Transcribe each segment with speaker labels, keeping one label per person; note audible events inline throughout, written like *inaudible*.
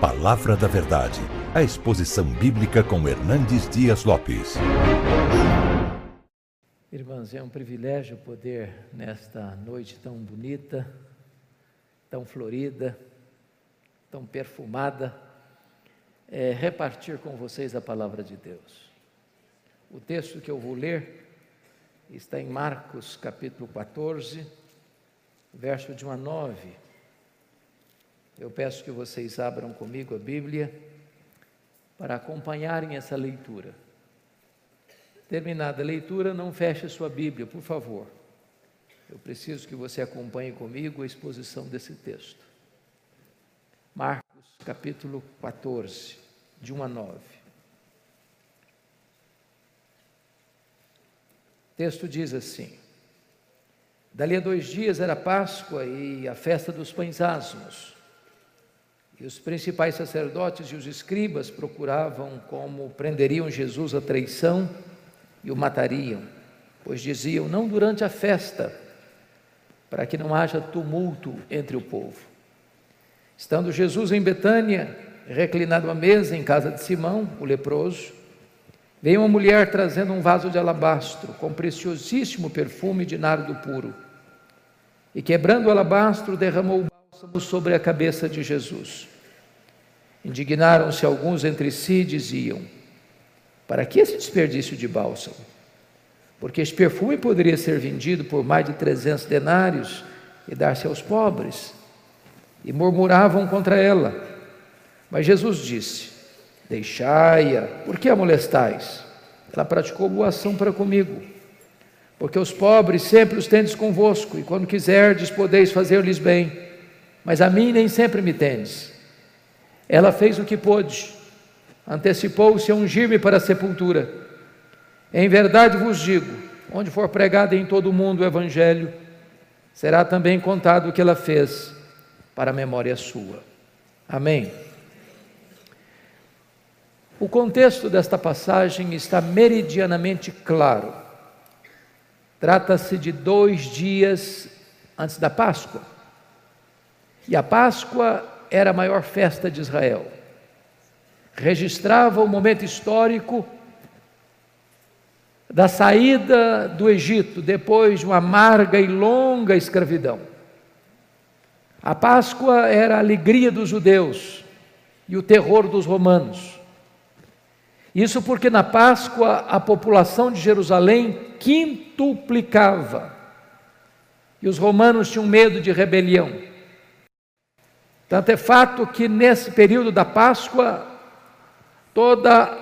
Speaker 1: Palavra da Verdade, a exposição bíblica com Hernandes Dias Lopes.
Speaker 2: Irmãos, é um privilégio poder, nesta noite tão bonita, tão florida, tão perfumada, é, repartir com vocês a palavra de Deus. O texto que eu vou ler está em Marcos capítulo 14, verso de 1 a 9. Eu peço que vocês abram comigo a Bíblia para acompanharem essa leitura. Terminada a leitura, não feche sua Bíblia, por favor. Eu preciso que você acompanhe comigo a exposição desse texto. Marcos, capítulo 14, de 1 a 9. O texto diz assim: Dali a dois dias era Páscoa e a festa dos pães asmos. E os principais sacerdotes e os escribas procuravam como prenderiam Jesus à traição e o matariam, pois diziam: não durante a festa, para que não haja tumulto entre o povo. Estando Jesus em Betânia, reclinado à mesa em casa de Simão, o leproso, veio uma mulher trazendo um vaso de alabastro com preciosíssimo perfume de nardo puro e quebrando o alabastro, derramou bálsamo sobre a cabeça de Jesus. Indignaram-se alguns entre si e diziam: Para que esse desperdício de bálsamo? Porque esse perfume poderia ser vendido por mais de trezentos denários e dar-se aos pobres. E murmuravam contra ela. Mas Jesus disse: Deixai-a, por que a molestais? Ela praticou boa ação para comigo porque os pobres sempre os tendes convosco, e quando quiserdes podeis fazer-lhes bem, mas a mim nem sempre me tendes. Ela fez o que pôde, antecipou-se a ungir-me para a sepultura. Em verdade vos digo: onde for pregado em todo o mundo o Evangelho, será também contado o que ela fez, para a memória sua. Amém. O contexto desta passagem está meridianamente claro. Trata-se de dois dias antes da Páscoa. E a Páscoa era a maior festa de Israel. Registrava o momento histórico da saída do Egito depois de uma amarga e longa escravidão. A Páscoa era a alegria dos judeus e o terror dos romanos. Isso porque na Páscoa a população de Jerusalém quintuplicava e os romanos tinham medo de rebelião. Tanto é fato que nesse período da Páscoa, toda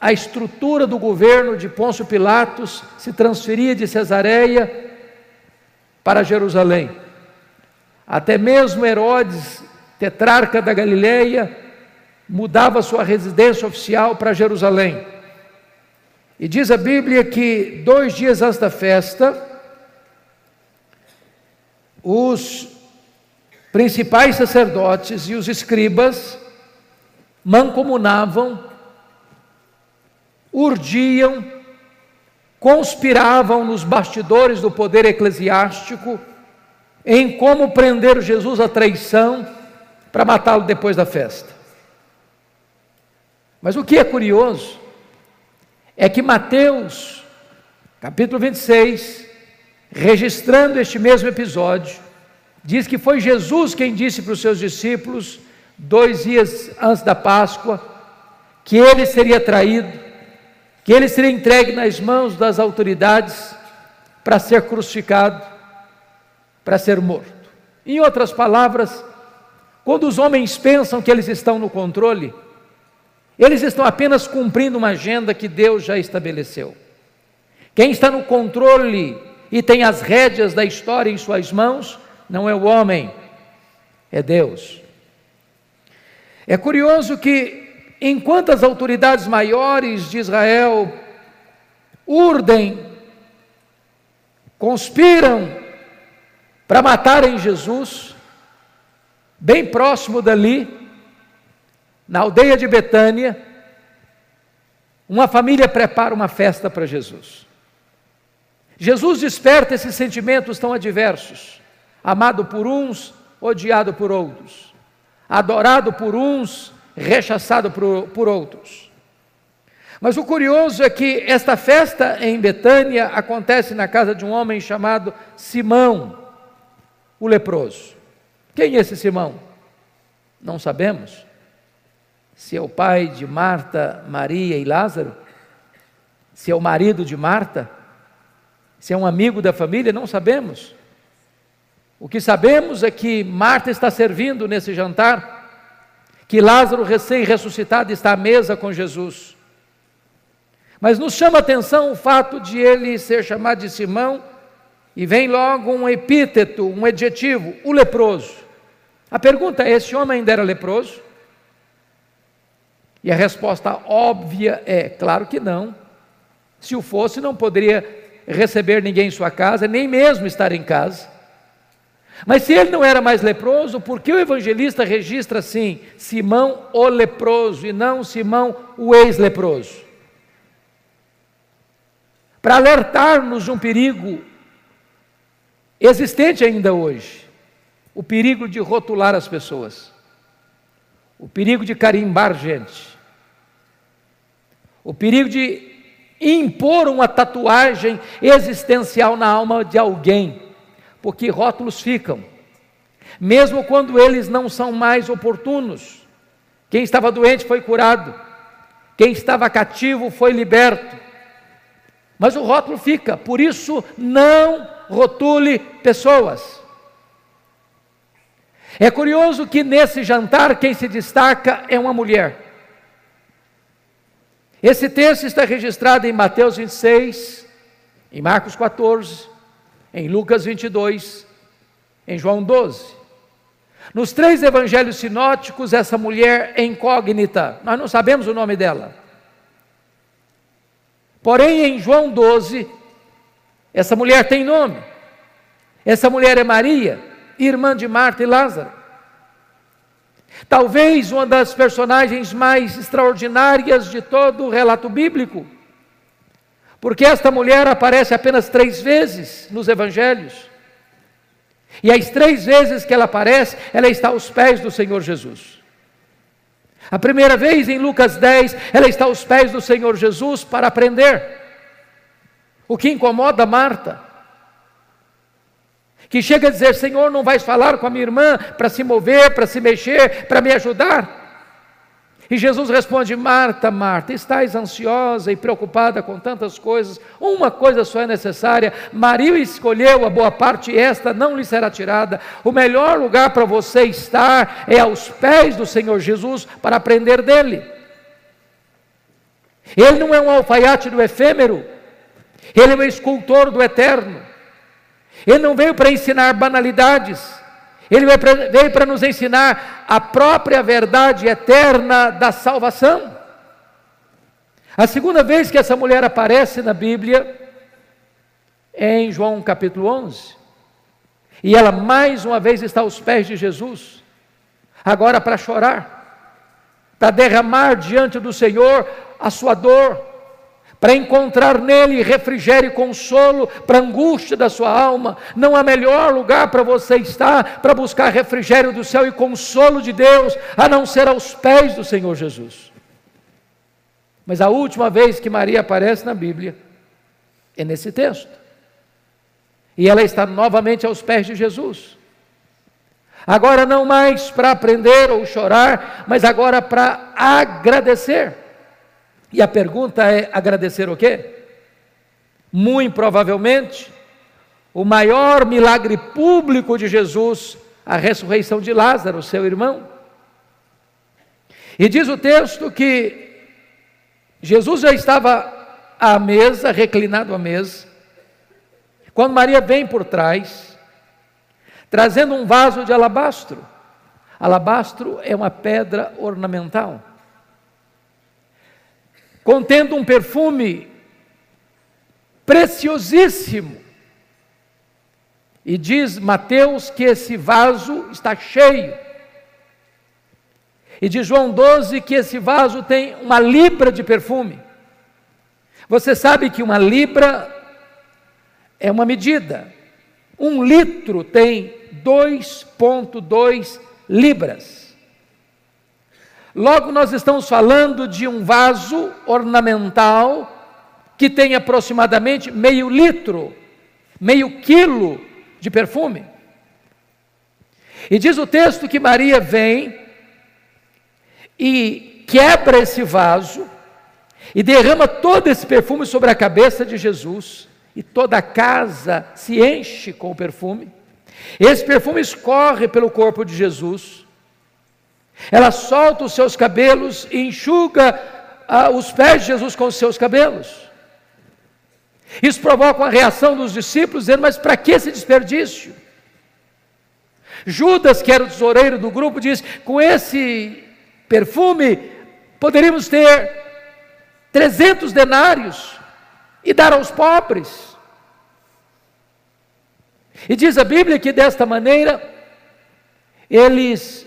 Speaker 2: a estrutura do governo de Pôncio Pilatos se transferia de Cesareia para Jerusalém. Até mesmo Herodes, tetrarca da Galileia, mudava sua residência oficial para Jerusalém. E diz a Bíblia que dois dias antes da festa, os principais sacerdotes e os escribas mancomunavam, urdiam, conspiravam nos bastidores do poder eclesiástico em como prender Jesus à traição para matá-lo depois da festa. Mas o que é curioso é que Mateus, capítulo 26, registrando este mesmo episódio, diz que foi Jesus quem disse para os seus discípulos, dois dias antes da Páscoa, que ele seria traído, que ele seria entregue nas mãos das autoridades para ser crucificado, para ser morto. Em outras palavras, quando os homens pensam que eles estão no controle, eles estão apenas cumprindo uma agenda que Deus já estabeleceu. Quem está no controle e tem as rédeas da história em suas mãos não é o homem, é Deus. É curioso que, enquanto as autoridades maiores de Israel urdem, conspiram para matarem Jesus, bem próximo dali, na aldeia de Betânia, uma família prepara uma festa para Jesus. Jesus desperta esses sentimentos tão adversos, amado por uns, odiado por outros. adorado por uns, rechaçado por, por outros. Mas o curioso é que esta festa em Betânia acontece na casa de um homem chamado Simão, o leproso. Quem é esse Simão? Não sabemos. Se é o pai de Marta, Maria e Lázaro, se é o marido de Marta, se é um amigo da família, não sabemos. O que sabemos é que Marta está servindo nesse jantar, que Lázaro, recém-ressuscitado, está à mesa com Jesus. Mas nos chama a atenção o fato de ele ser chamado de Simão, e vem logo um epíteto, um adjetivo, o leproso. A pergunta é: esse homem ainda era leproso? E a resposta óbvia é: claro que não. Se o fosse, não poderia receber ninguém em sua casa, nem mesmo estar em casa. Mas se ele não era mais leproso, por que o evangelista registra assim: Simão o leproso e não Simão o ex-leproso? Para alertar-nos de um perigo existente ainda hoje: o perigo de rotular as pessoas, o perigo de carimbar gente, o perigo de impor uma tatuagem existencial na alma de alguém porque rótulos ficam, mesmo quando eles não são mais oportunos. Quem estava doente foi curado, quem estava cativo foi liberto. Mas o rótulo fica, por isso não rotule pessoas. É curioso que nesse jantar quem se destaca é uma mulher. Esse texto está registrado em Mateus 26, em Marcos 14, em Lucas 22, em João 12. Nos três evangelhos sinóticos, essa mulher é incógnita, nós não sabemos o nome dela. Porém, em João 12, essa mulher tem nome. Essa mulher é Maria, irmã de Marta e Lázaro. Talvez uma das personagens mais extraordinárias de todo o relato bíblico porque esta mulher aparece apenas três vezes nos evangelhos. E as três vezes que ela aparece, ela está aos pés do Senhor Jesus. A primeira vez em Lucas 10, ela está aos pés do Senhor Jesus para aprender. O que incomoda Marta, que chega a dizer: Senhor, não vais falar com a minha irmã para se mover, para se mexer, para me ajudar? E Jesus responde: Marta, Marta, estás ansiosa e preocupada com tantas coisas, uma coisa só é necessária. Maria escolheu a boa parte e esta não lhe será tirada. O melhor lugar para você estar é aos pés do Senhor Jesus para aprender dele. Ele não é um alfaiate do efêmero, ele é um escultor do eterno. Ele não veio para ensinar banalidades. Ele veio para nos ensinar a própria verdade eterna da salvação. A segunda vez que essa mulher aparece na Bíblia é em João capítulo 11. E ela mais uma vez está aos pés de Jesus, agora para chorar, para derramar diante do Senhor a sua dor, para encontrar nele refrigério e consolo para a angústia da sua alma. Não há melhor lugar para você estar para buscar refrigério do céu e consolo de Deus, a não ser aos pés do Senhor Jesus. Mas a última vez que Maria aparece na Bíblia é nesse texto. E ela está novamente aos pés de Jesus. Agora não mais para aprender ou chorar, mas agora para agradecer. E a pergunta é: agradecer o quê? Muito provavelmente, o maior milagre público de Jesus, a ressurreição de Lázaro, seu irmão. E diz o texto que Jesus já estava à mesa, reclinado à mesa, quando Maria vem por trás, trazendo um vaso de alabastro. Alabastro é uma pedra ornamental contendo um perfume preciosíssimo. E diz Mateus que esse vaso está cheio. E diz João 12 que esse vaso tem uma libra de perfume. Você sabe que uma libra é uma medida. Um litro tem 2,2 libras. Logo, nós estamos falando de um vaso ornamental que tem aproximadamente meio litro, meio quilo de perfume. E diz o texto que Maria vem e quebra esse vaso e derrama todo esse perfume sobre a cabeça de Jesus, e toda a casa se enche com o perfume. Esse perfume escorre pelo corpo de Jesus. Ela solta os seus cabelos e enxuga ah, os pés de Jesus com os seus cabelos. Isso provoca uma reação dos discípulos, dizendo: Mas para que esse desperdício? Judas, que era o tesoureiro do grupo, diz: Com esse perfume poderíamos ter 300 denários e dar aos pobres. E diz a Bíblia que desta maneira eles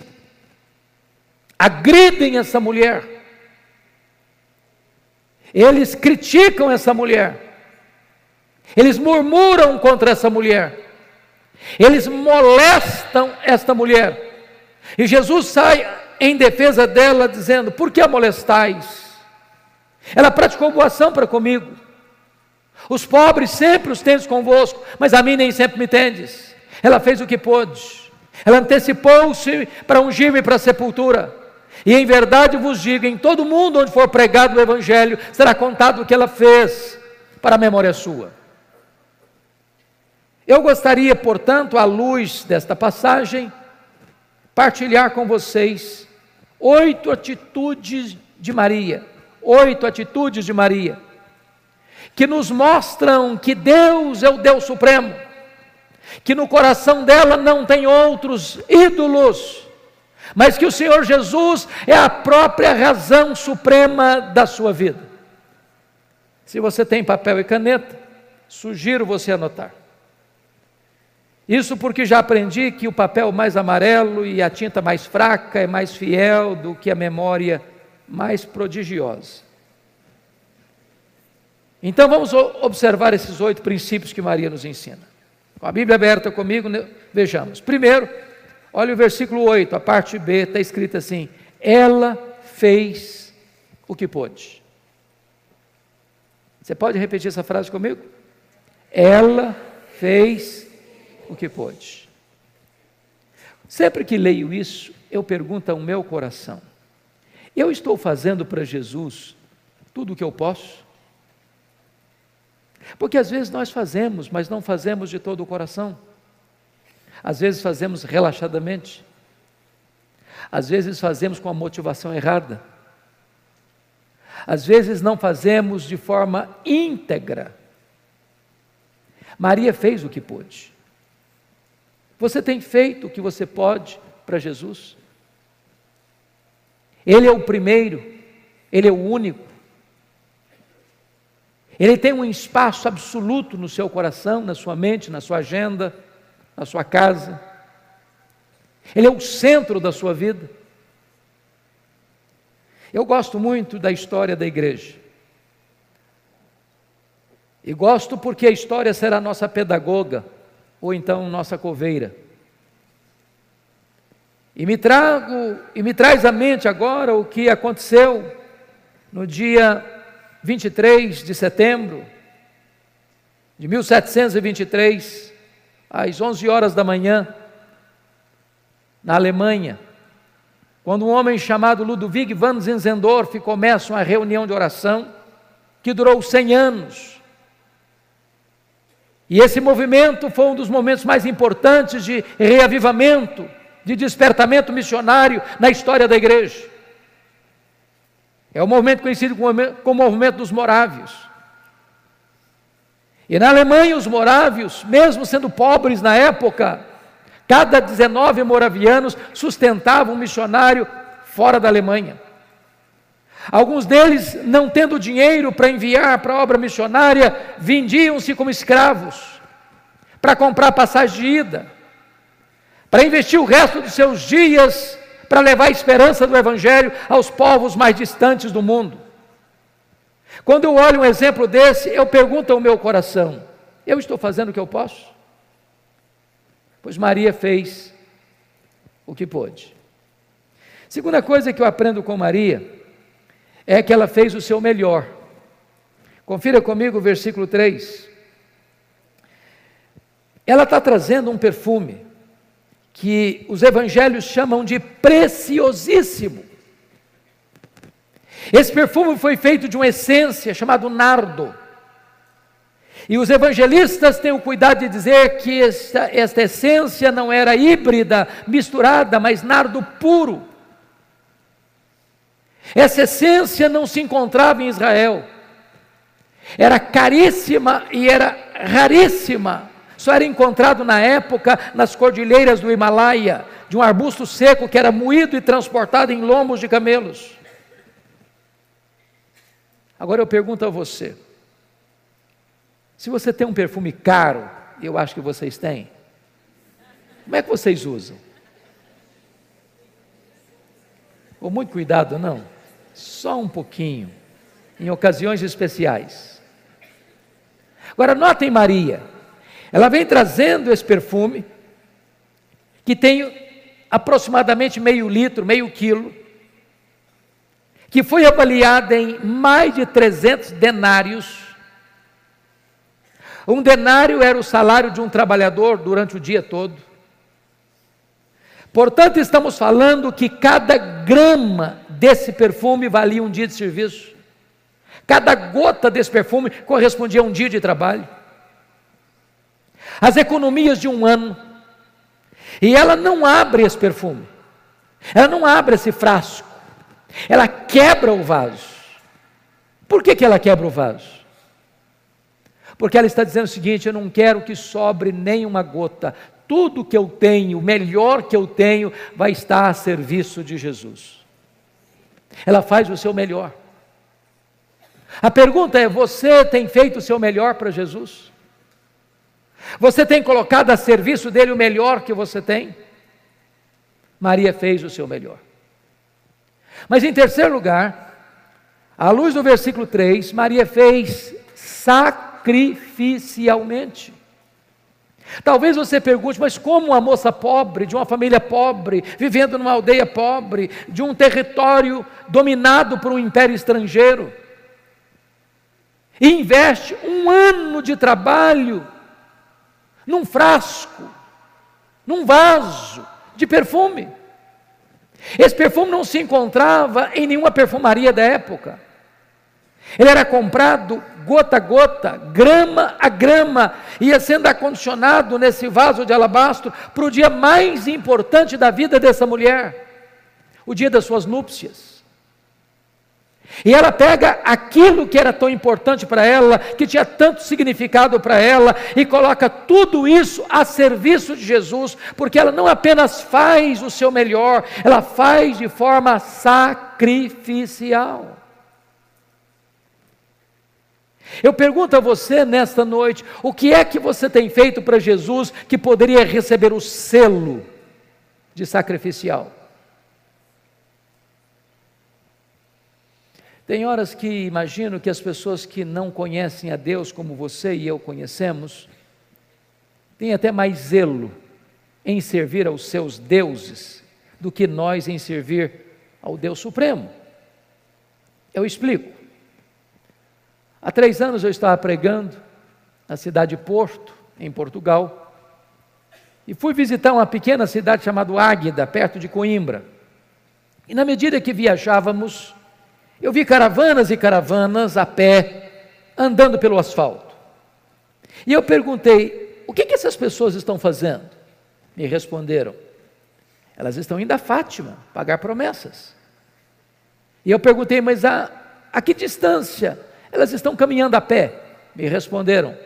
Speaker 2: agridem essa mulher, eles criticam essa mulher, eles murmuram contra essa mulher, eles molestam esta mulher. E Jesus sai em defesa dela, dizendo: Por que a molestais? Ela praticou boa ação para comigo. Os pobres sempre os tendes convosco, mas a mim nem sempre me tendes. Ela fez o que pôde. Ela antecipou-se para ungir-me para a sepultura. E em verdade vos digo: em todo mundo onde for pregado o Evangelho, será contado o que ela fez para a memória sua. Eu gostaria, portanto, à luz desta passagem, partilhar com vocês oito atitudes de Maria, oito atitudes de Maria, que nos mostram que Deus é o Deus Supremo, que no coração dela não tem outros ídolos, mas que o Senhor Jesus é a própria razão suprema da sua vida. Se você tem papel e caneta, sugiro você anotar. Isso porque já aprendi que o papel mais amarelo e a tinta mais fraca é mais fiel do que a memória mais prodigiosa. Então vamos observar esses oito princípios que Maria nos ensina. Com a Bíblia aberta comigo, vejamos. Primeiro, olha o versículo 8, a parte B está escrita assim: Ela fez o que pôde. Você pode repetir essa frase comigo? Ela fez o que pôde. Sempre que leio isso, eu pergunto ao meu coração: eu estou fazendo para Jesus tudo o que eu posso? Porque às vezes nós fazemos, mas não fazemos de todo o coração. Às vezes fazemos relaxadamente. Às vezes fazemos com a motivação errada. Às vezes não fazemos de forma íntegra. Maria fez o que pôde. Você tem feito o que você pode para Jesus? Ele é o primeiro, ele é o único. Ele tem um espaço absoluto no seu coração, na sua mente, na sua agenda, na sua casa. Ele é o centro da sua vida. Eu gosto muito da história da igreja. E gosto porque a história será nossa pedagoga ou então nossa coveira. E me trago e me traz à mente agora o que aconteceu no dia 23 de setembro de 1723, às 11 horas da manhã, na Alemanha, quando um homem chamado Ludwig van Zinzendorf começa uma reunião de oração que durou 100 anos e esse movimento foi um dos momentos mais importantes de reavivamento, de despertamento missionário na história da igreja. É o movimento conhecido como o movimento dos morávios. E na Alemanha, os morávios, mesmo sendo pobres na época, cada 19 moravianos sustentavam um missionário fora da Alemanha. Alguns deles, não tendo dinheiro para enviar para a obra missionária, vendiam-se como escravos para comprar passagem de ida, para investir o resto dos seus dias para levar a esperança do Evangelho aos povos mais distantes do mundo. Quando eu olho um exemplo desse, eu pergunto ao meu coração: eu estou fazendo o que eu posso? Pois Maria fez o que pôde. Segunda coisa que eu aprendo com Maria é que ela fez o seu melhor. Confira comigo o versículo 3. Ela está trazendo um perfume que os evangelhos chamam de preciosíssimo. Esse perfume foi feito de uma essência chamada nardo. E os evangelistas têm o cuidado de dizer que esta, esta essência não era híbrida, misturada, mas nardo puro. Essa essência não se encontrava em Israel. Era caríssima e era raríssima. Só era encontrado na época nas cordilheiras do Himalaia, de um arbusto seco que era moído e transportado em lombos de camelos. Agora eu pergunto a você: se você tem um perfume caro, eu acho que vocês têm, como é que vocês usam? Com muito cuidado, não? Só um pouquinho, em ocasiões especiais. Agora, notem Maria, ela vem trazendo esse perfume, que tem aproximadamente meio litro, meio quilo, que foi avaliada em mais de 300 denários. Um denário era o salário de um trabalhador durante o dia todo. Portanto, estamos falando que cada grama desse perfume valia um dia de serviço. Cada gota desse perfume correspondia a um dia de trabalho. As economias de um ano. E ela não abre esse perfume. Ela não abre esse frasco. Ela quebra o vaso. Por que, que ela quebra o vaso? Porque ela está dizendo o seguinte: eu não quero que sobre nenhuma gota. Tudo que eu tenho, o melhor que eu tenho, vai estar a serviço de Jesus. Ela faz o seu melhor. A pergunta é: você tem feito o seu melhor para Jesus? Você tem colocado a serviço dele o melhor que você tem? Maria fez o seu melhor. Mas em terceiro lugar, à luz do versículo 3, Maria fez sacrificialmente. Talvez você pergunte, mas como uma moça pobre, de uma família pobre, vivendo numa aldeia pobre, de um território dominado por um império estrangeiro, investe um ano de trabalho num frasco, num vaso de perfume. Esse perfume não se encontrava em nenhuma perfumaria da época. Ele era comprado gota a gota, grama a grama, ia sendo acondicionado nesse vaso de alabastro para o dia mais importante da vida dessa mulher, o dia das suas núpcias. E ela pega aquilo que era tão importante para ela, que tinha tanto significado para ela, e coloca tudo isso a serviço de Jesus, porque ela não apenas faz o seu melhor, ela faz de forma sacrificial. Eu pergunto a você nesta noite: o que é que você tem feito para Jesus que poderia receber o selo de sacrificial? Tem horas que imagino que as pessoas que não conhecem a Deus como você e eu conhecemos, têm até mais zelo em servir aos seus deuses do que nós em servir ao Deus Supremo. Eu explico. Há três anos eu estava pregando na cidade de Porto, em Portugal, e fui visitar uma pequena cidade chamada Águeda, perto de Coimbra. E na medida que viajávamos, eu vi caravanas e caravanas a pé, andando pelo asfalto. E eu perguntei: o que, que essas pessoas estão fazendo? Me responderam: elas estão indo a Fátima pagar promessas. E eu perguntei: mas a, a que distância elas estão caminhando a pé? Me responderam: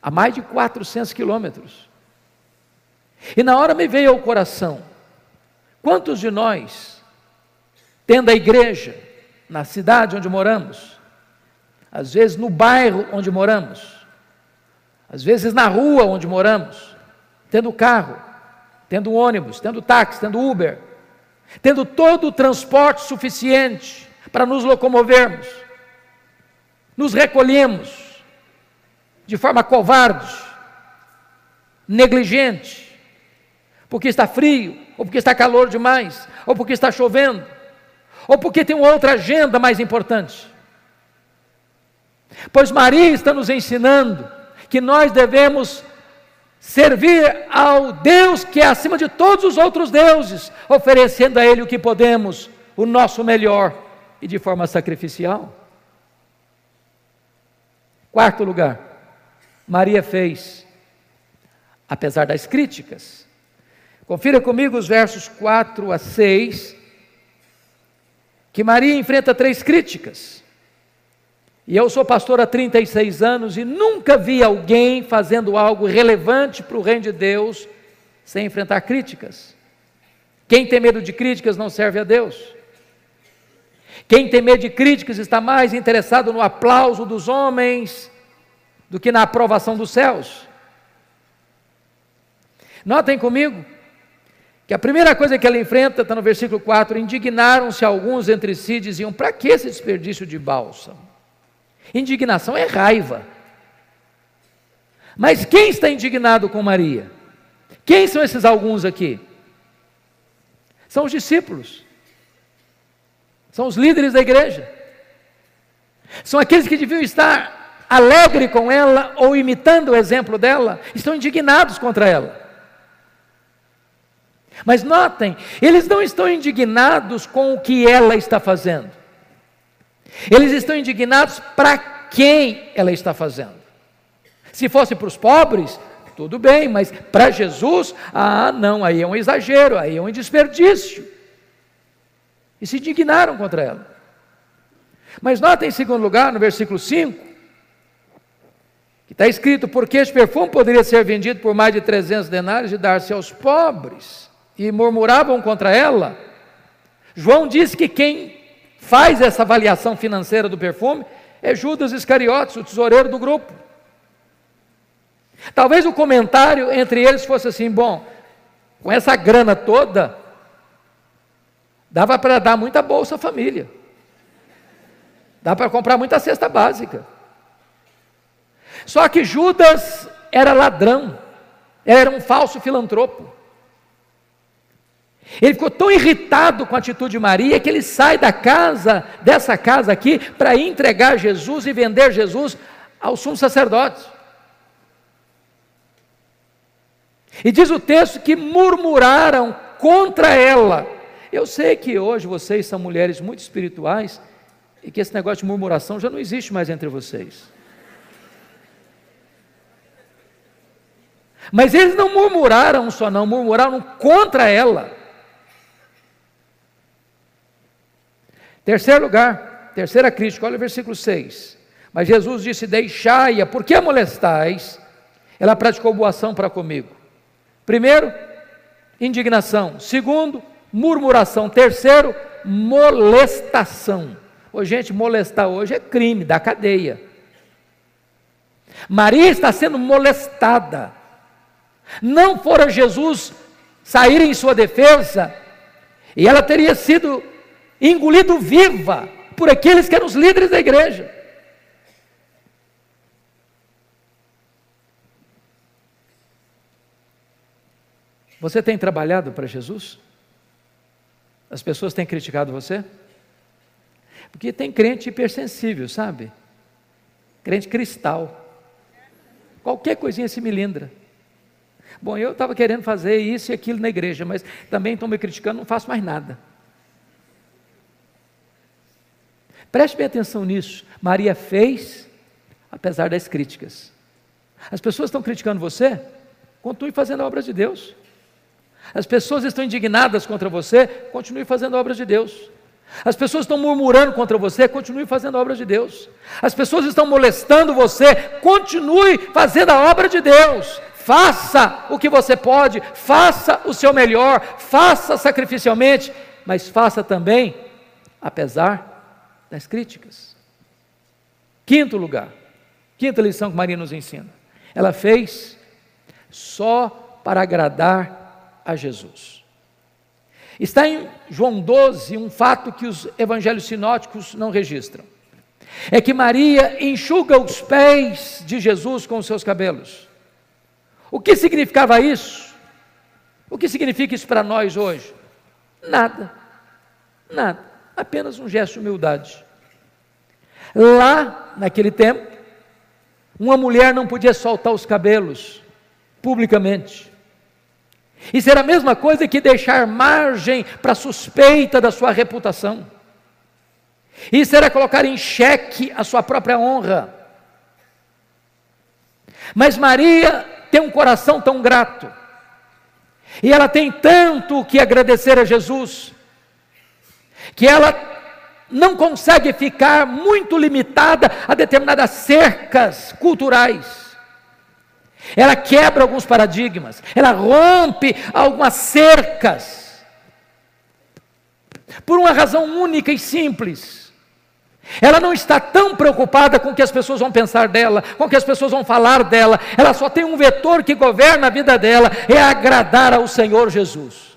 Speaker 2: a mais de 400 quilômetros. E na hora me veio ao coração: quantos de nós, tendo a igreja, na cidade onde moramos, às vezes no bairro onde moramos, às vezes na rua onde moramos, tendo carro, tendo ônibus, tendo táxi, tendo Uber, tendo todo o transporte suficiente para nos locomovermos, nos recolhemos de forma covarde, negligente, porque está frio, ou porque está calor demais, ou porque está chovendo, ou porque tem outra agenda mais importante. Pois Maria está nos ensinando que nós devemos servir ao Deus que é acima de todos os outros deuses, oferecendo a Ele o que podemos, o nosso melhor e de forma sacrificial. Quarto lugar, Maria fez, apesar das críticas. Confira comigo os versos 4 a 6, que Maria enfrenta três críticas. E eu sou pastor há 36 anos e nunca vi alguém fazendo algo relevante para o reino de Deus sem enfrentar críticas. Quem tem medo de críticas não serve a Deus. Quem tem medo de críticas está mais interessado no aplauso dos homens do que na aprovação dos céus. Notem comigo que a primeira coisa que ela enfrenta está no versículo 4: indignaram-se alguns entre si diziam: para que esse desperdício de bálsamo? Indignação é raiva. Mas quem está indignado com Maria? Quem são esses alguns aqui? São os discípulos. São os líderes da igreja. São aqueles que deviam estar alegre com ela ou imitando o exemplo dela, estão indignados contra ela. Mas notem, eles não estão indignados com o que ela está fazendo. Eles estão indignados para quem ela está fazendo. Se fosse para os pobres, tudo bem, mas para Jesus, ah, não, aí é um exagero, aí é um desperdício. E se indignaram contra ela. Mas nota em segundo lugar, no versículo 5, que está escrito: porque este perfume poderia ser vendido por mais de 300 denários e dar-se aos pobres. E murmuravam contra ela. João disse que quem faz essa avaliação financeira do perfume é Judas Iscariotes, o tesoureiro do grupo. Talvez o comentário entre eles fosse assim: bom, com essa grana toda, dava para dar muita bolsa à família, dá para comprar muita cesta básica. Só que Judas era ladrão, era um falso filantropo. Ele ficou tão irritado com a atitude de Maria que ele sai da casa, dessa casa aqui, para entregar Jesus e vender Jesus ao sumo sacerdote. E diz o texto que murmuraram contra ela. Eu sei que hoje vocês são mulheres muito espirituais e que esse negócio de murmuração já não existe mais entre vocês. Mas eles não murmuraram só, não, murmuraram contra ela. Terceiro lugar, terceira crítica, olha o versículo 6. Mas Jesus disse: Deixai-a, por que a molestais? Ela praticou boa ação para comigo. Primeiro, indignação. Segundo, murmuração. Terceiro, molestação. Ô, gente, molestar hoje é crime, da cadeia. Maria está sendo molestada. Não fora Jesus sair em sua defesa, e ela teria sido engolido viva por aqueles que eram os líderes da igreja. Você tem trabalhado para Jesus? As pessoas têm criticado você? Porque tem crente hipersensível, sabe? Crente cristal. Qualquer coisinha se milindra. Bom, eu estava querendo fazer isso e aquilo na igreja, mas também estão me criticando, não faço mais nada. Preste bem atenção nisso. Maria fez, apesar das críticas. As pessoas estão criticando você? Continue fazendo a obra de Deus. As pessoas estão indignadas contra você? Continue fazendo a obra de Deus. As pessoas estão murmurando contra você? Continue fazendo a obra de Deus. As pessoas estão molestando você? Continue fazendo a obra de Deus. Faça o que você pode, faça o seu melhor, faça sacrificialmente, mas faça também, apesar das críticas. Quinto lugar, quinta lição que Maria nos ensina. Ela fez só para agradar a Jesus. Está em João 12 um fato que os evangelhos sinóticos não registram. É que Maria enxuga os pés de Jesus com os seus cabelos. O que significava isso? O que significa isso para nós hoje? Nada, nada, apenas um gesto de humildade. Lá, naquele tempo, uma mulher não podia soltar os cabelos publicamente. Isso era a mesma coisa que deixar margem para suspeita da sua reputação. Isso era colocar em xeque a sua própria honra. Mas Maria tem um coração tão grato, e ela tem tanto que agradecer a Jesus, que ela não consegue ficar muito limitada a determinadas cercas culturais. Ela quebra alguns paradigmas, ela rompe algumas cercas, por uma razão única e simples. Ela não está tão preocupada com o que as pessoas vão pensar dela, com o que as pessoas vão falar dela, ela só tem um vetor que governa a vida dela, é agradar ao Senhor Jesus.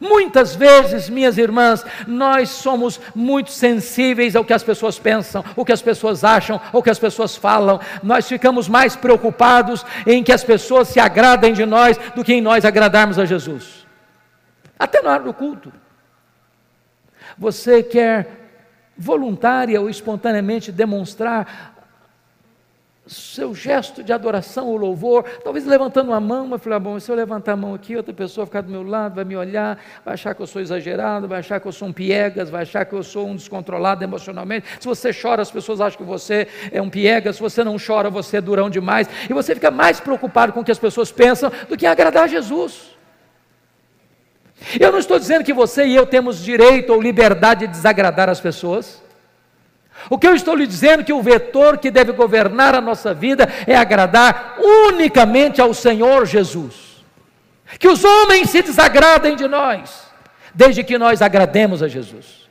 Speaker 2: Muitas vezes, minhas irmãs, nós somos muito sensíveis ao que as pessoas pensam, o que as pessoas acham, o que as pessoas falam. Nós ficamos mais preocupados em que as pessoas se agradem de nós do que em nós agradarmos a Jesus. Até na hora do culto. Você quer voluntária ou espontaneamente demonstrar seu gesto de adoração ou louvor, talvez levantando a mão, mas falei, ah, bom, se eu levantar a mão aqui, outra pessoa ficar do meu lado, vai me olhar, vai achar que eu sou exagerado, vai achar que eu sou um piegas, vai achar que eu sou um descontrolado emocionalmente. Se você chora, as pessoas acham que você é um piegas, se você não chora, você é durão demais, e você fica mais preocupado com o que as pessoas pensam do que agradar a Jesus. Eu não estou dizendo que você e eu temos direito ou liberdade de desagradar as pessoas. O que eu estou lhe dizendo é que o vetor que deve governar a nossa vida é agradar unicamente ao Senhor Jesus. Que os homens se desagradem de nós, desde que nós agrademos a Jesus.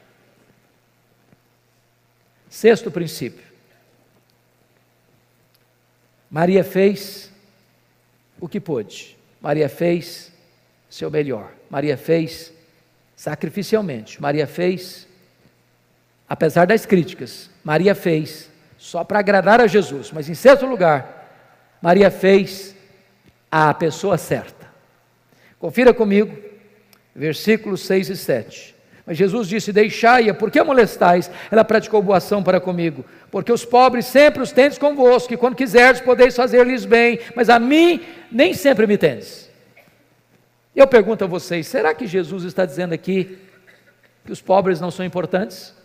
Speaker 2: Sexto princípio. Maria fez o que pôde. Maria fez seu melhor. Maria fez sacrificialmente. Maria fez apesar das críticas, Maria fez só para agradar a Jesus, mas em certo lugar, Maria fez a pessoa certa. Confira comigo, versículos 6 e 7. Mas Jesus disse: Deixai-a, por que molestais? Ela praticou boa ação para comigo. Porque os pobres sempre os tendes convosco, e quando quiserdes podeis fazer-lhes bem, mas a mim nem sempre me tendes. Eu pergunto a vocês: será que Jesus está dizendo aqui que os pobres não são importantes?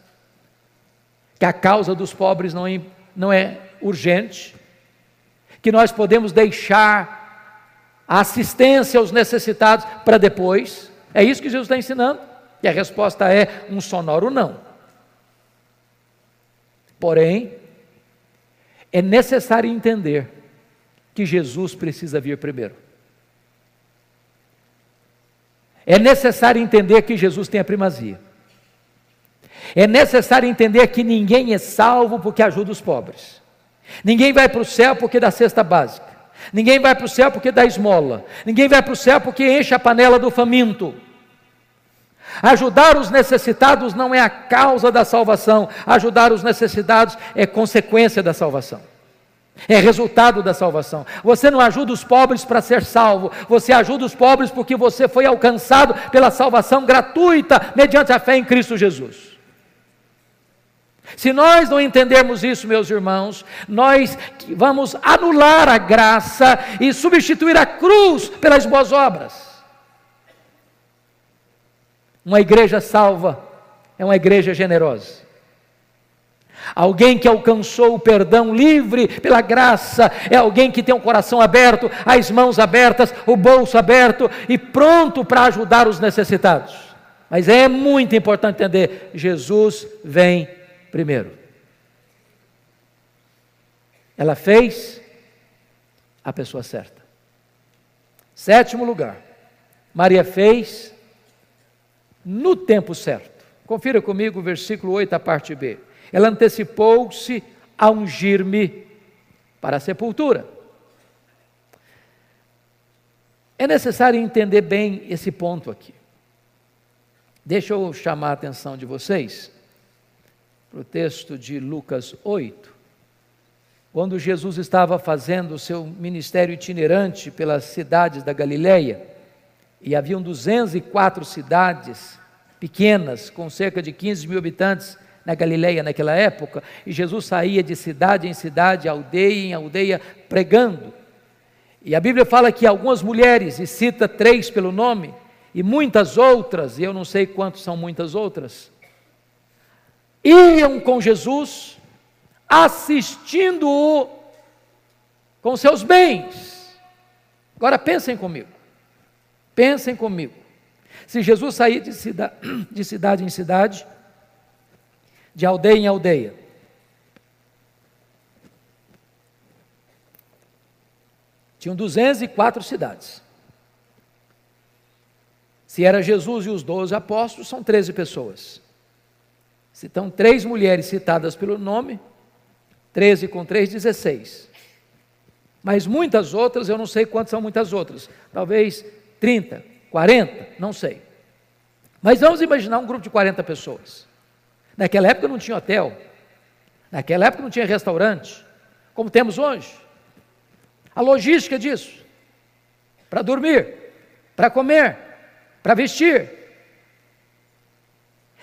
Speaker 2: Que a causa dos pobres não é, não é urgente, que nós podemos deixar a assistência aos necessitados para depois. É isso que Jesus está ensinando. E a resposta é um sonoro não. Porém, é necessário entender que Jesus precisa vir primeiro. É necessário entender que Jesus tem a primazia. É necessário entender que ninguém é salvo porque ajuda os pobres. Ninguém vai para o céu porque dá cesta básica. Ninguém vai para o céu porque dá esmola. Ninguém vai para o céu porque enche a panela do faminto. Ajudar os necessitados não é a causa da salvação, ajudar os necessitados é consequência da salvação. É resultado da salvação. Você não ajuda os pobres para ser salvo, você ajuda os pobres porque você foi alcançado pela salvação gratuita mediante a fé em Cristo Jesus. Se nós não entendermos isso, meus irmãos, nós vamos anular a graça e substituir a cruz pelas boas obras. Uma igreja salva é uma igreja generosa. Alguém que alcançou o perdão livre pela graça é alguém que tem o coração aberto, as mãos abertas, o bolso aberto e pronto para ajudar os necessitados. Mas é muito importante entender: Jesus vem primeiro. Ela fez a pessoa certa. Sétimo lugar, Maria fez no tempo certo. Confira comigo o versículo 8, a parte B. Ela antecipou-se a ungir-me para a sepultura. É necessário entender bem esse ponto aqui. Deixa eu chamar a atenção de vocês para o texto de Lucas 8. quando Jesus estava fazendo o seu ministério itinerante pelas cidades da Galileia, e haviam 204 cidades pequenas, com cerca de 15 mil habitantes na Galileia naquela época, e Jesus saía de cidade em cidade, aldeia em aldeia, pregando. E a Bíblia fala que algumas mulheres, e cita três pelo nome, e muitas outras, e eu não sei quantos são muitas outras, iam com Jesus assistindo-o com seus bens. Agora pensem comigo. Pensem comigo. Se Jesus sair de, cida, *clears throat* de cidade em cidade, de aldeia em aldeia, tinham 204 cidades. Se era Jesus e os doze apóstolos, são 13 pessoas. Estão três mulheres citadas pelo nome, 13 com 3, 16. Mas muitas outras, eu não sei quantas são muitas outras. Talvez 30, 40, não sei. Mas vamos imaginar um grupo de 40 pessoas. Naquela época não tinha hotel. Naquela época não tinha restaurante, como temos hoje. A logística disso. Para dormir, para comer, para vestir.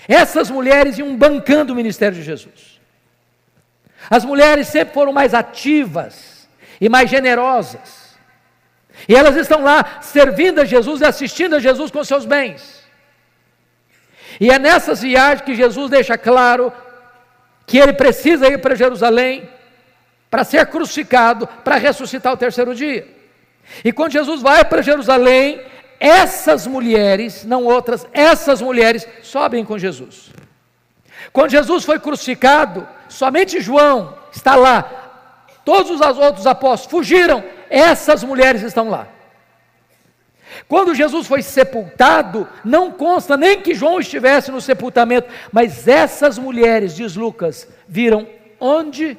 Speaker 2: Essas mulheres iam bancando o ministério de Jesus. As mulheres sempre foram mais ativas e mais generosas. E elas estão lá servindo a Jesus e assistindo a Jesus com seus bens. E é nessas viagens que Jesus deixa claro que ele precisa ir para Jerusalém para ser crucificado, para ressuscitar o terceiro dia. E quando Jesus vai para Jerusalém, essas mulheres, não outras, essas mulheres sobem com Jesus. Quando Jesus foi crucificado, somente João está lá. Todos os outros apóstolos fugiram, essas mulheres estão lá. Quando Jesus foi sepultado, não consta nem que João estivesse no sepultamento, mas essas mulheres, diz Lucas, viram onde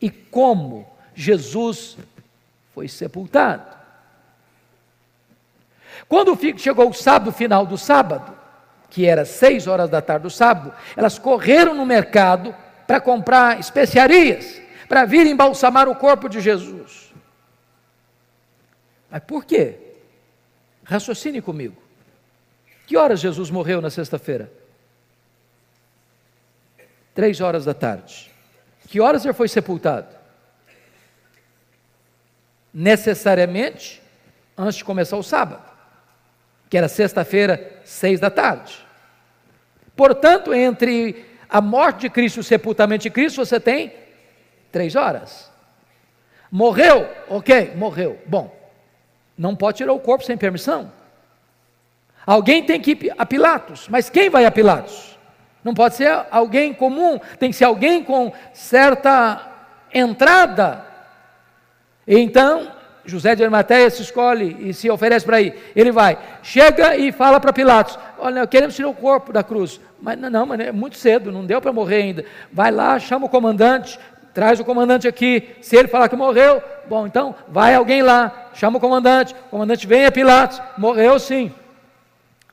Speaker 2: e como Jesus foi sepultado. Quando chegou o sábado final do sábado, que era seis horas da tarde do sábado, elas correram no mercado para comprar especiarias, para vir embalsamar o corpo de Jesus. Mas por quê? Raciocine comigo. Que horas Jesus morreu na sexta-feira? Três horas da tarde. Que horas ele foi sepultado? Necessariamente antes de começar o sábado, que era sexta-feira, seis da tarde. Portanto, entre a morte de Cristo e o sepultamento de Cristo, você tem três horas. Morreu? Ok, morreu. Bom, não pode tirar o corpo sem permissão. Alguém tem que ir a Pilatos, mas quem vai a Pilatos? Não pode ser alguém comum, tem que ser alguém com certa entrada. Então, José de Arimateia se escolhe e se oferece para ir. Ele vai, chega e fala para Pilatos: Olha, queremos tirar o corpo da cruz. Mas não, mas é muito cedo, não deu para morrer ainda. Vai lá, chama o comandante, traz o comandante aqui. Se ele falar que morreu, bom, então vai alguém lá, chama o comandante. O comandante vem a Pilatos: Morreu sim.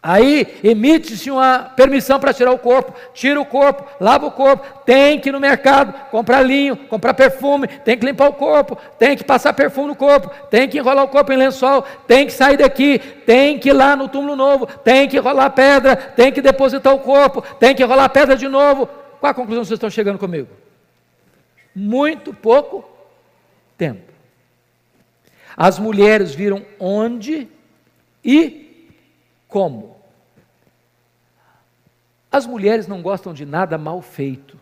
Speaker 2: Aí emite-se uma permissão para tirar o corpo, tira o corpo, lava o corpo, tem que ir no mercado comprar linho, comprar perfume, tem que limpar o corpo, tem que passar perfume no corpo, tem que enrolar o corpo em lençol, tem que sair daqui, tem que ir lá no túmulo novo, tem que rolar pedra, tem que depositar o corpo, tem que rolar pedra de novo. Qual a conclusão vocês estão chegando comigo? Muito pouco tempo. As mulheres viram onde e como? As mulheres não gostam de nada mal feito.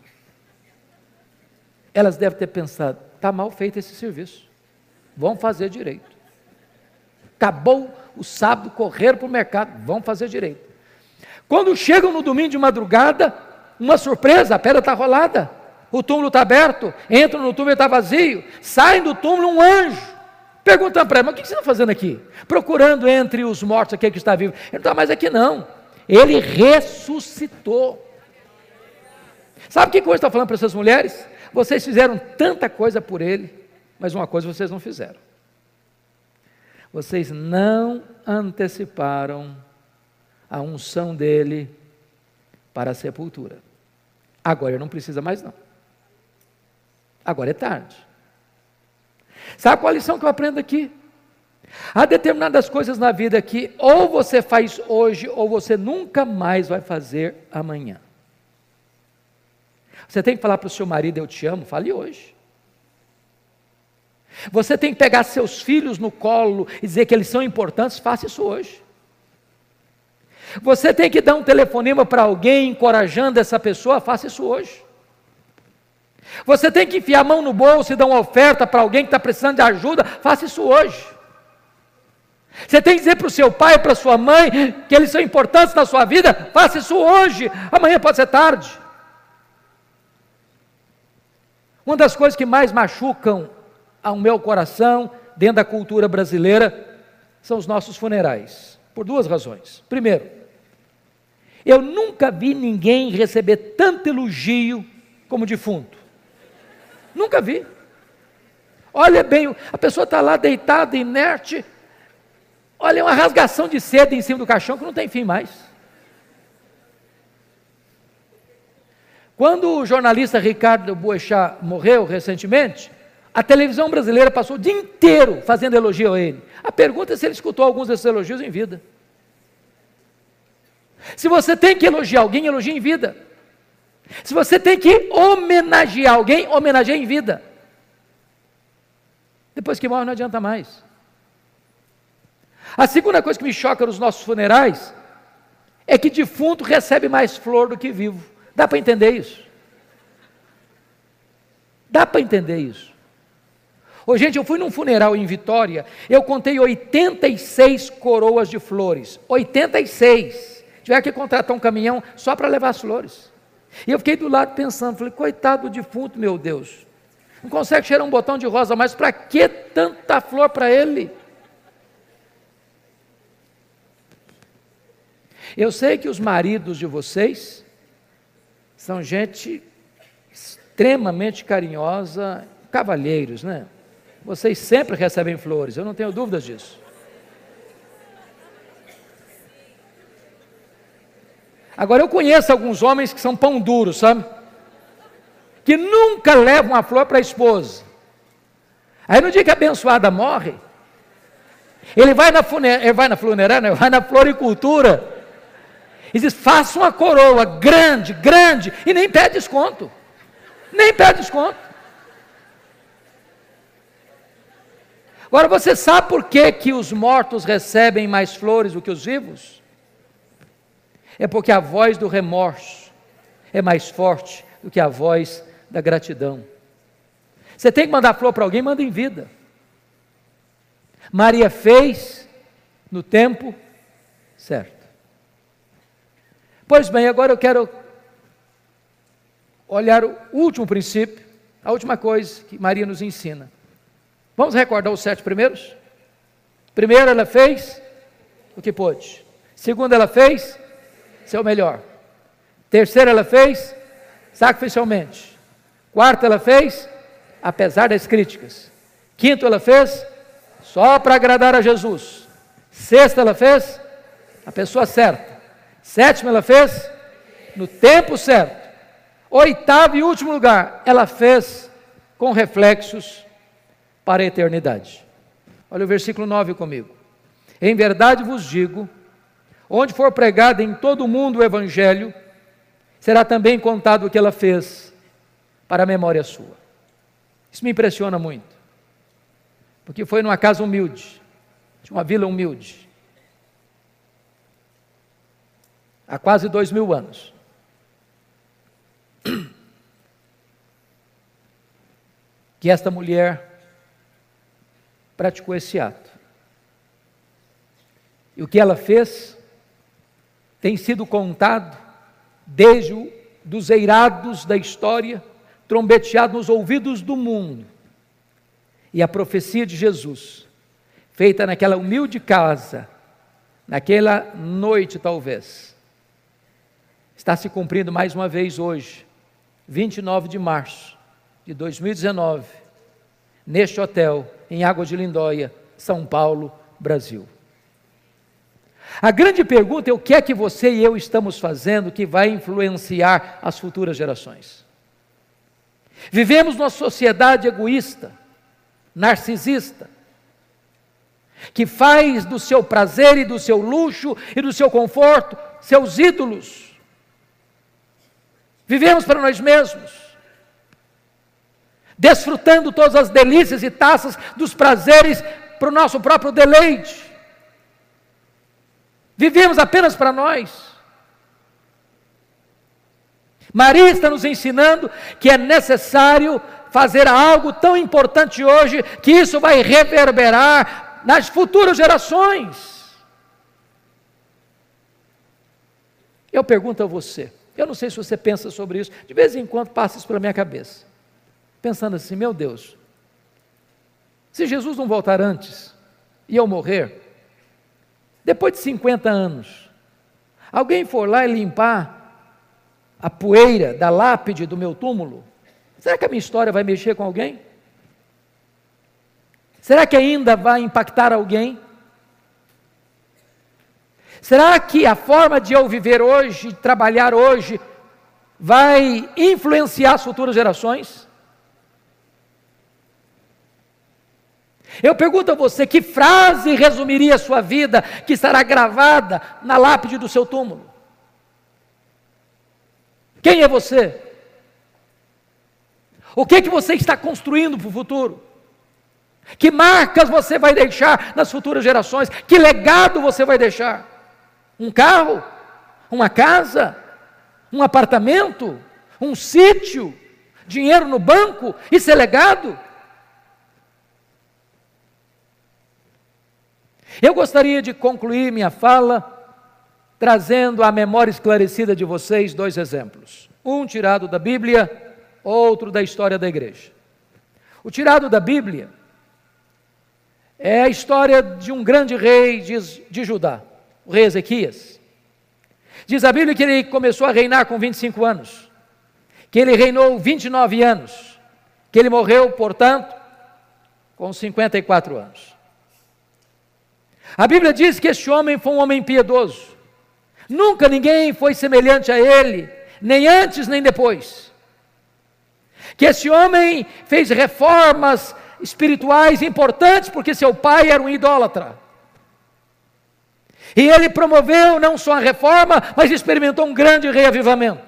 Speaker 2: Elas devem ter pensado: está mal feito esse serviço, vamos fazer direito. Acabou o sábado, correram para o mercado, vamos fazer direito. Quando chegam no domingo de madrugada, uma surpresa, a pedra está rolada, o túmulo está aberto, entram no túmulo e está vazio, saem do túmulo um anjo. Perguntando para ele, mas o que você está fazendo aqui? Procurando entre os mortos aquele que está vivo. Ele não está mais aqui não. Ele ressuscitou. Sabe o que hoje está falando para essas mulheres? Vocês fizeram tanta coisa por ele, mas uma coisa vocês não fizeram. Vocês não anteciparam a unção dele para a sepultura. Agora não precisa mais não. Agora é tarde. Sabe qual a lição que eu aprendo aqui? Há determinadas coisas na vida que ou você faz hoje ou você nunca mais vai fazer amanhã. Você tem que falar para o seu marido: Eu te amo, fale hoje. Você tem que pegar seus filhos no colo e dizer que eles são importantes, faça isso hoje. Você tem que dar um telefonema para alguém encorajando essa pessoa, faça isso hoje. Você tem que enfiar a mão no bolso e dar uma oferta para alguém que está precisando de ajuda, faça isso hoje. Você tem que dizer para o seu pai, para a sua mãe, que eles são importantes na sua vida, faça isso hoje, amanhã pode ser tarde. Uma das coisas que mais machucam ao meu coração, dentro da cultura brasileira, são os nossos funerais, por duas razões. Primeiro, eu nunca vi ninguém receber tanto elogio como defunto. Nunca vi. Olha bem, a pessoa está lá deitada, inerte. Olha, uma rasgação de seda em cima do caixão que não tem fim mais. Quando o jornalista Ricardo Boechat morreu recentemente, a televisão brasileira passou o dia inteiro fazendo elogio a ele. A pergunta é se ele escutou alguns desses elogios em vida. Se você tem que elogiar alguém, elogie em vida. Se você tem que homenagear alguém, homenageie em vida. Depois que morre, não adianta mais. A segunda coisa que me choca nos nossos funerais é que defunto recebe mais flor do que vivo. Dá para entender isso? Dá para entender isso? Ô, gente, eu fui num funeral em Vitória, eu contei 86 coroas de flores. 86. Tiver que contratar um caminhão só para levar as flores. E eu fiquei do lado pensando, falei, coitado do defunto, meu Deus. Não consegue cheirar um botão de rosa mais, para que tanta flor para ele? Eu sei que os maridos de vocês são gente extremamente carinhosa, cavalheiros, né? Vocês sempre recebem flores, eu não tenho dúvidas disso. Agora eu conheço alguns homens que são pão duro, sabe? Que nunca levam a flor para a esposa. Aí no dia que a abençoada morre, ele vai na, funer... ele vai na funerária, *laughs* vai na floricultura e diz: faça uma coroa grande, grande, e nem pede desconto. Nem pede desconto. Agora você sabe por que, que os mortos recebem mais flores do que os vivos? É porque a voz do remorso é mais forte do que a voz da gratidão. Você tem que mandar flor para alguém, manda em vida. Maria fez no tempo certo. Pois bem, agora eu quero olhar o último princípio, a última coisa que Maria nos ensina. Vamos recordar os sete primeiros? Primeiro, ela fez o que pôde. Segundo, ela fez seu melhor. Terceiro, ela fez sacrificialmente. Quarto, ela fez apesar das críticas. Quinto, ela fez só para agradar a Jesus. Sexto, ela fez a pessoa certa. Sétimo, ela fez no tempo certo. Oitavo e último lugar, ela fez com reflexos para a eternidade. Olha o versículo 9 comigo. Em verdade vos digo, onde for pregado em todo o mundo o evangelho, será também contado o que ela fez para a memória sua. Isso me impressiona muito, porque foi numa casa humilde, de uma vila humilde, há quase dois mil anos. *clears throat* Que esta mulher praticou esse ato. E o que ela fez tem sido contado desde o, dos eirados da história, trombeteado nos ouvidos do mundo. E a profecia de Jesus, feita naquela humilde casa, naquela noite talvez, está se cumprindo mais uma vez hoje, 29 de março de 2019, neste hotel em Água de Lindóia, São Paulo, Brasil. A grande pergunta é o que é que você e eu estamos fazendo que vai influenciar as futuras gerações. Vivemos numa sociedade egoísta, narcisista, que faz do seu prazer e do seu luxo e do seu conforto seus ídolos. Vivemos para nós mesmos, desfrutando todas as delícias e taças dos prazeres para o nosso próprio deleite. Vivemos apenas para nós. Maria está nos ensinando que é necessário fazer algo tão importante hoje que isso vai reverberar nas futuras gerações. Eu pergunto a você, eu não sei se você pensa sobre isso, de vez em quando passa isso pela minha cabeça, pensando assim: meu Deus, se Jesus não voltar antes e eu morrer, depois de 50 anos, alguém for lá e limpar a poeira da lápide do meu túmulo, será que a minha história vai mexer com alguém? Será que ainda vai impactar alguém? Será que a forma de eu viver hoje, trabalhar hoje, vai influenciar as futuras gerações? Eu pergunto a você: que frase resumiria a sua vida que estará gravada na lápide do seu túmulo? Quem é você? O que, é que você está construindo para o futuro? Que marcas você vai deixar nas futuras gerações? Que legado você vai deixar? Um carro? Uma casa? Um apartamento? Um sítio? Dinheiro no banco? Isso é legado? Eu gostaria de concluir minha fala trazendo à memória esclarecida de vocês dois exemplos. Um tirado da Bíblia, outro da história da igreja. O tirado da Bíblia é a história de um grande rei de, de Judá, o rei Ezequias. Diz a Bíblia que ele começou a reinar com 25 anos, que ele reinou 29 anos, que ele morreu, portanto, com 54 anos. A Bíblia diz que este homem foi um homem piedoso, Nunca ninguém foi semelhante a ele, nem antes nem depois. Que esse homem fez reformas espirituais importantes, porque seu pai era um idólatra. E ele promoveu não só a reforma, mas experimentou um grande reavivamento.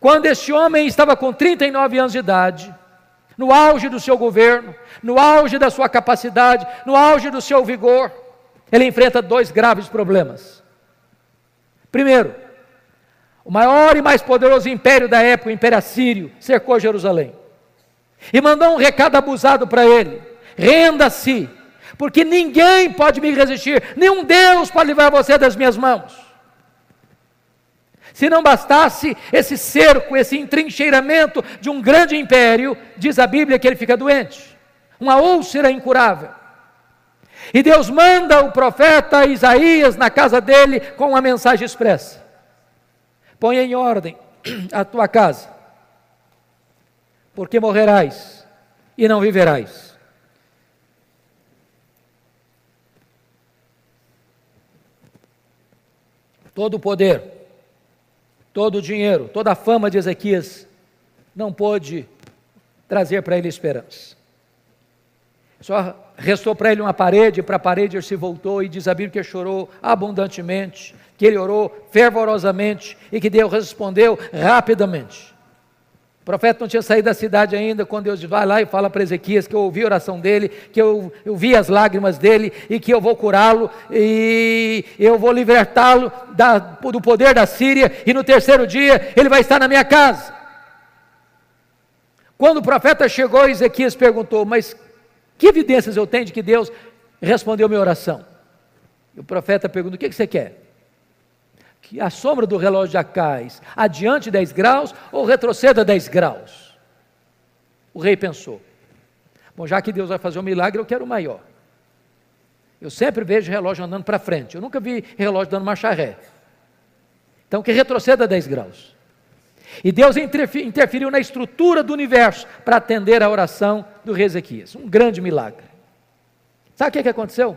Speaker 2: Quando este homem estava com 39 anos de idade, no auge do seu governo, no auge da sua capacidade, no auge do seu vigor, ele enfrenta dois graves problemas. Primeiro, o maior e mais poderoso império da época, o Império Assírio, cercou Jerusalém. E mandou um recado abusado para ele: renda-se, porque ninguém pode me resistir, nenhum Deus pode livrar você das minhas mãos. Se não bastasse esse cerco, esse entrincheiramento de um grande império, diz a Bíblia que ele fica doente, uma úlcera incurável. E Deus manda o profeta Isaías na casa dele com uma mensagem expressa: Põe em ordem a tua casa, porque morrerás e não viverás. Todo o poder, todo o dinheiro, toda a fama de Ezequias não pôde trazer para ele esperança. Só restou para ele uma parede, para a parede ele se voltou e diz a Bíblia que chorou abundantemente, que ele orou fervorosamente e que Deus respondeu rapidamente. O profeta não tinha saído da cidade ainda, quando Deus vai lá e fala para Ezequias que eu ouvi a oração dele, que eu, eu vi as lágrimas dele e que eu vou curá-lo e eu vou libertá-lo do poder da Síria e no terceiro dia ele vai estar na minha casa. Quando o profeta chegou, Ezequias perguntou: Mas que evidências eu tenho de que Deus respondeu minha oração? E o profeta pergunta: o que, você quer? Que a sombra do relógio já cais adiante 10 graus ou retroceda 10 graus? O rei pensou: bom, já que Deus vai fazer um milagre, eu quero o maior. Eu sempre vejo relógio andando para frente, eu nunca vi relógio dando marcha ré. Então, que retroceda 10 graus. E Deus interferiu na estrutura do universo para atender a oração do rei Ezequias. Um grande milagre. Sabe o que aconteceu?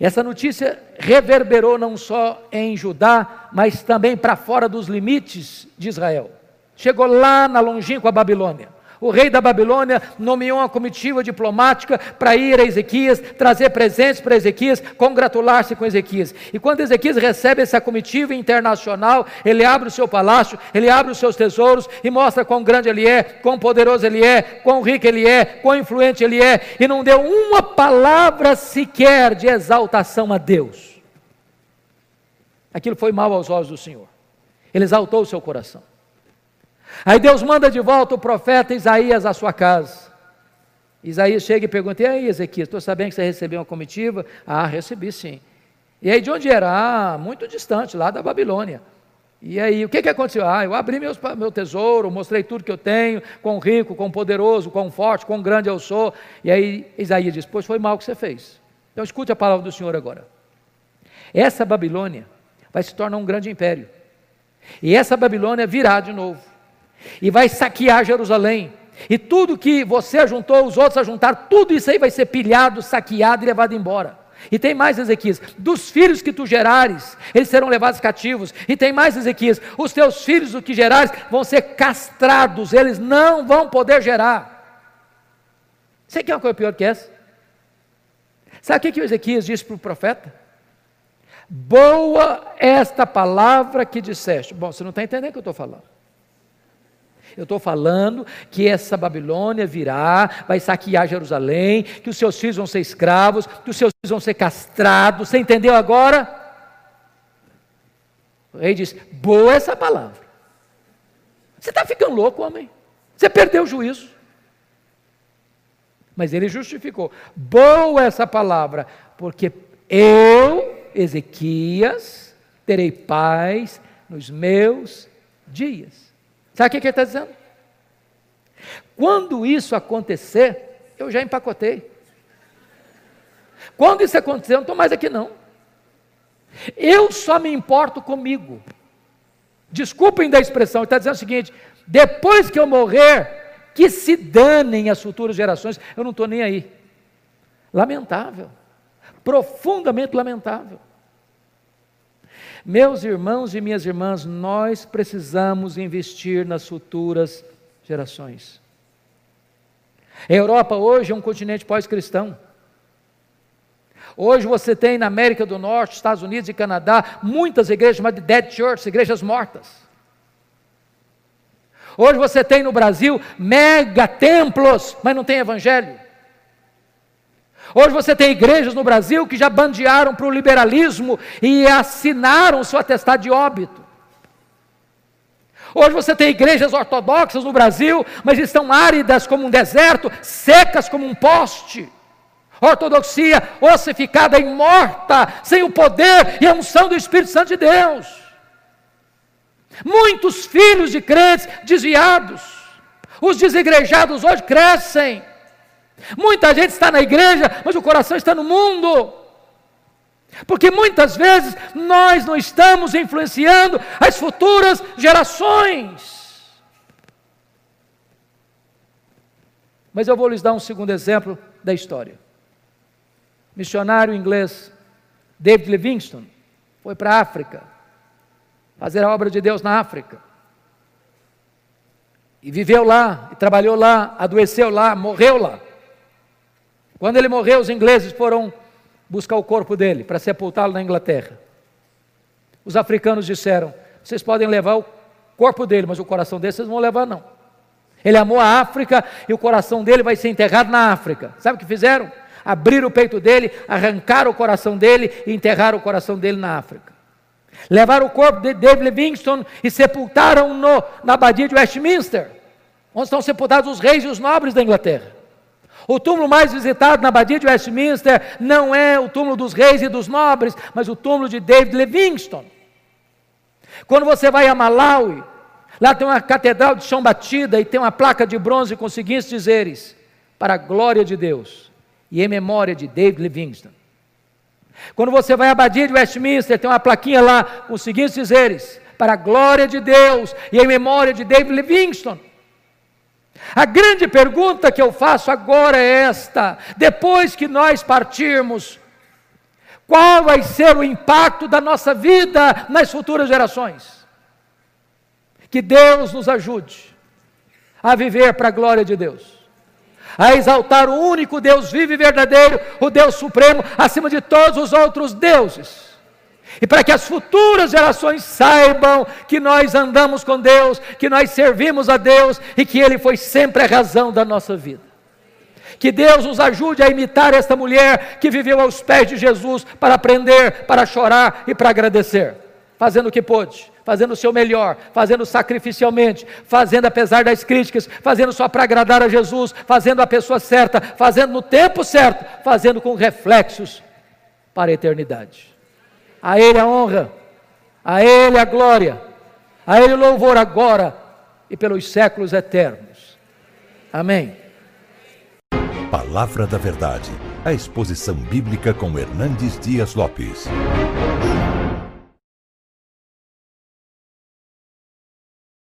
Speaker 2: Essa notícia reverberou não só em Judá, mas também para fora dos limites de Israel. Chegou lá na longínqua Babilônia. O rei da Babilônia nomeou uma comitiva diplomática para ir a Ezequias, trazer presentes para Ezequias, congratular-se com Ezequias. E quando Ezequias recebe essa comitiva internacional, ele abre o seu palácio, ele abre os seus tesouros e mostra quão grande ele é, quão poderoso ele é, quão rico ele é, quão influente ele é, e não deu uma palavra sequer de exaltação a Deus. Aquilo foi mal aos olhos do Senhor. Ele exaltou o seu coração. Aí Deus manda de volta o profeta Isaías à sua casa. Isaías chega e pergunta: E aí, Ezequias, estou sabendo que você recebeu uma comitiva? Ah, recebi sim. E aí, de onde era? Ah, muito distante, lá da Babilônia. E aí, o que, que aconteceu? Ah, eu abri meus, meu tesouro, mostrei tudo que eu tenho, quão rico, quão poderoso, quão forte, quão grande eu sou. E aí, Isaías diz: Pois foi mal que você fez. Então, escute a palavra do Senhor agora. Essa Babilônia vai se tornar um grande império. E essa Babilônia virá de novo e vai saquear Jerusalém. E tudo que você ajuntou, os outros ajuntaram, tudo isso aí vai ser pilhado, saqueado e levado embora. E tem mais, Ezequias, dos filhos que tu gerares, eles serão levados cativos. E tem mais, Ezequias, os teus filhos, o que gerares, vão ser castrados, eles não vão poder gerar. Você quer uma coisa pior que essa? Sabe o que, que o Ezequias disse para o profeta? Boa esta palavra que disseste. Bom, você não está entendendo o que eu estou falando. Eu estou falando que essa Babilônia virá, vai saquear Jerusalém, que os seus filhos vão ser escravos, que os seus filhos vão ser castrados. Você entendeu agora? O rei diz: boa essa palavra. Você está ficando louco, homem. Você perdeu o juízo. Mas ele justificou: boa essa palavra, porque eu, Ezequias, terei paz nos meus dias. Sabe o que ele está dizendo? Quando isso acontecer, eu já empacotei. Quando isso acontecer, eu não estou mais aqui não. Eu só me importo comigo. Desculpem da expressão, ele está dizendo o seguinte: depois que eu morrer, que se danem as futuras gerações, eu não estou nem aí. Lamentável, profundamente lamentável. Meus irmãos e minhas irmãs, nós precisamos investir nas futuras gerações. A Europa hoje é um continente pós-cristão. Hoje você tem na América do Norte, Estados Unidos e Canadá, muitas igrejas chamadas de dead church, igrejas mortas. Hoje você tem no Brasil mega templos, mas não tem evangelho. Hoje você tem igrejas no Brasil que já bandearam para o liberalismo e assinaram seu atestado de óbito. Hoje você tem igrejas ortodoxas no Brasil, mas estão áridas como um deserto, secas como um poste. Ortodoxia ossificada e morta, sem o poder e a unção do Espírito Santo de Deus. Muitos filhos de crentes desviados. Os desigrejados hoje crescem. Muita gente está na igreja, mas o coração está no mundo. Porque muitas vezes nós não estamos influenciando as futuras gerações. Mas eu vou lhes dar um segundo exemplo da história. Missionário inglês David Livingstone foi para a África fazer a obra de Deus na África. E viveu lá, e trabalhou lá, adoeceu lá, morreu lá. Quando ele morreu, os ingleses foram buscar o corpo dele para sepultá-lo na Inglaterra. Os africanos disseram: vocês podem levar o corpo dele, mas o coração dele vocês não vão levar, não. Ele amou a África e o coração dele vai ser enterrado na África. Sabe o que fizeram? Abriram o peito dele, arrancaram o coração dele e enterraram o coração dele na África. Levaram o corpo de David Livingstone e sepultaram-no na abadia de Westminster, onde estão sepultados os reis e os nobres da Inglaterra. O túmulo mais visitado na abadia de Westminster não é o túmulo dos reis e dos nobres, mas o túmulo de David Livingstone. Quando você vai a Malawi, lá tem uma catedral de chão batida e tem uma placa de bronze com os seguintes dizeres: Para a glória de Deus e em memória de David Livingstone. Quando você vai à abadia de Westminster, tem uma plaquinha lá com os seguintes dizeres: Para a glória de Deus e em memória de David Livingstone. A grande pergunta que eu faço agora é esta: depois que nós partirmos, qual vai ser o impacto da nossa vida nas futuras gerações? Que Deus nos ajude a viver para a glória de Deus, a exaltar o único Deus vivo e verdadeiro, o Deus supremo, acima de todos os outros deuses. E para que as futuras gerações saibam que nós andamos com Deus, que nós servimos a Deus e que Ele foi sempre a razão da nossa vida. Que Deus nos ajude a imitar esta mulher que viveu aos pés de Jesus para aprender, para chorar e para agradecer, fazendo o que pôde, fazendo o seu melhor, fazendo sacrificialmente, fazendo apesar das críticas, fazendo só para agradar a Jesus, fazendo a pessoa certa, fazendo no tempo certo, fazendo com reflexos para a eternidade. A Ele a honra, a Ele a glória, a Ele o louvor agora e pelos séculos eternos. Amém.
Speaker 1: Palavra da Verdade, a exposição bíblica com Hernandes Dias Lopes.